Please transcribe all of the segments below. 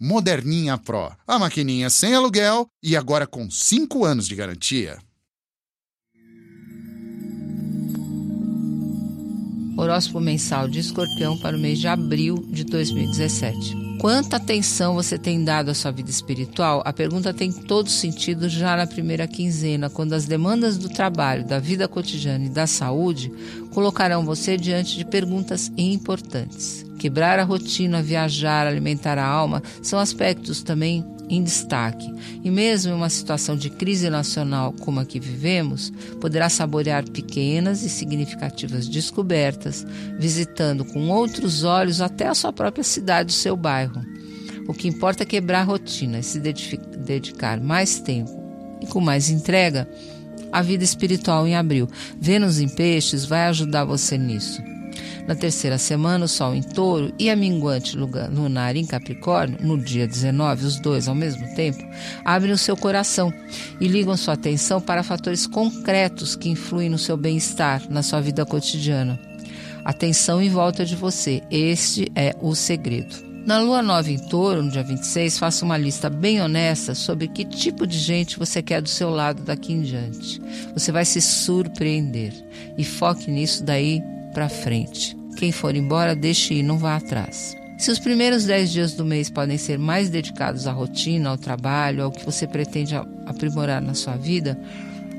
Moderninha Pro. A maquininha sem aluguel e agora com 5 anos de garantia. Horóscopo mensal de Escorpião para o mês de abril de 2017. Quanta atenção você tem dado à sua vida espiritual? A pergunta tem todo sentido já na primeira quinzena, quando as demandas do trabalho, da vida cotidiana e da saúde colocarão você diante de perguntas importantes. Quebrar a rotina, viajar, alimentar a alma são aspectos também em destaque. E mesmo em uma situação de crise nacional como a que vivemos, poderá saborear pequenas e significativas descobertas, visitando com outros olhos até a sua própria cidade, o seu bairro. O que importa é quebrar a rotina e se dedicar mais tempo e com mais entrega à vida espiritual em abril. Vênus em Peixes vai ajudar você nisso. Na terceira semana, o Sol em Touro e a minguante lunar em Capricórnio, no dia 19, os dois ao mesmo tempo, abrem o seu coração e ligam sua atenção para fatores concretos que influem no seu bem-estar, na sua vida cotidiana. Atenção em volta de você, este é o segredo. Na lua nova em touro, no dia 26, faça uma lista bem honesta sobre que tipo de gente você quer do seu lado daqui em diante. Você vai se surpreender e foque nisso daí para frente. Quem for embora, deixe ir, não vá atrás. Se os primeiros 10 dias do mês podem ser mais dedicados à rotina, ao trabalho, ao que você pretende aprimorar na sua vida,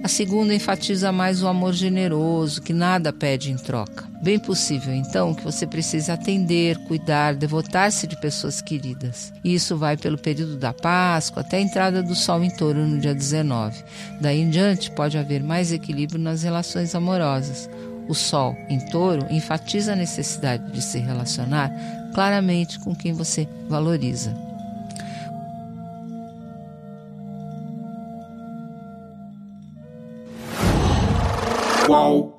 a segunda enfatiza mais o amor generoso, que nada pede em troca. Bem possível, então, que você precise atender, cuidar, devotar-se de pessoas queridas. E isso vai pelo período da Páscoa até a entrada do Sol em touro no dia 19. Daí em diante, pode haver mais equilíbrio nas relações amorosas. O Sol em touro enfatiza a necessidade de se relacionar claramente com quem você valoriza. Qual?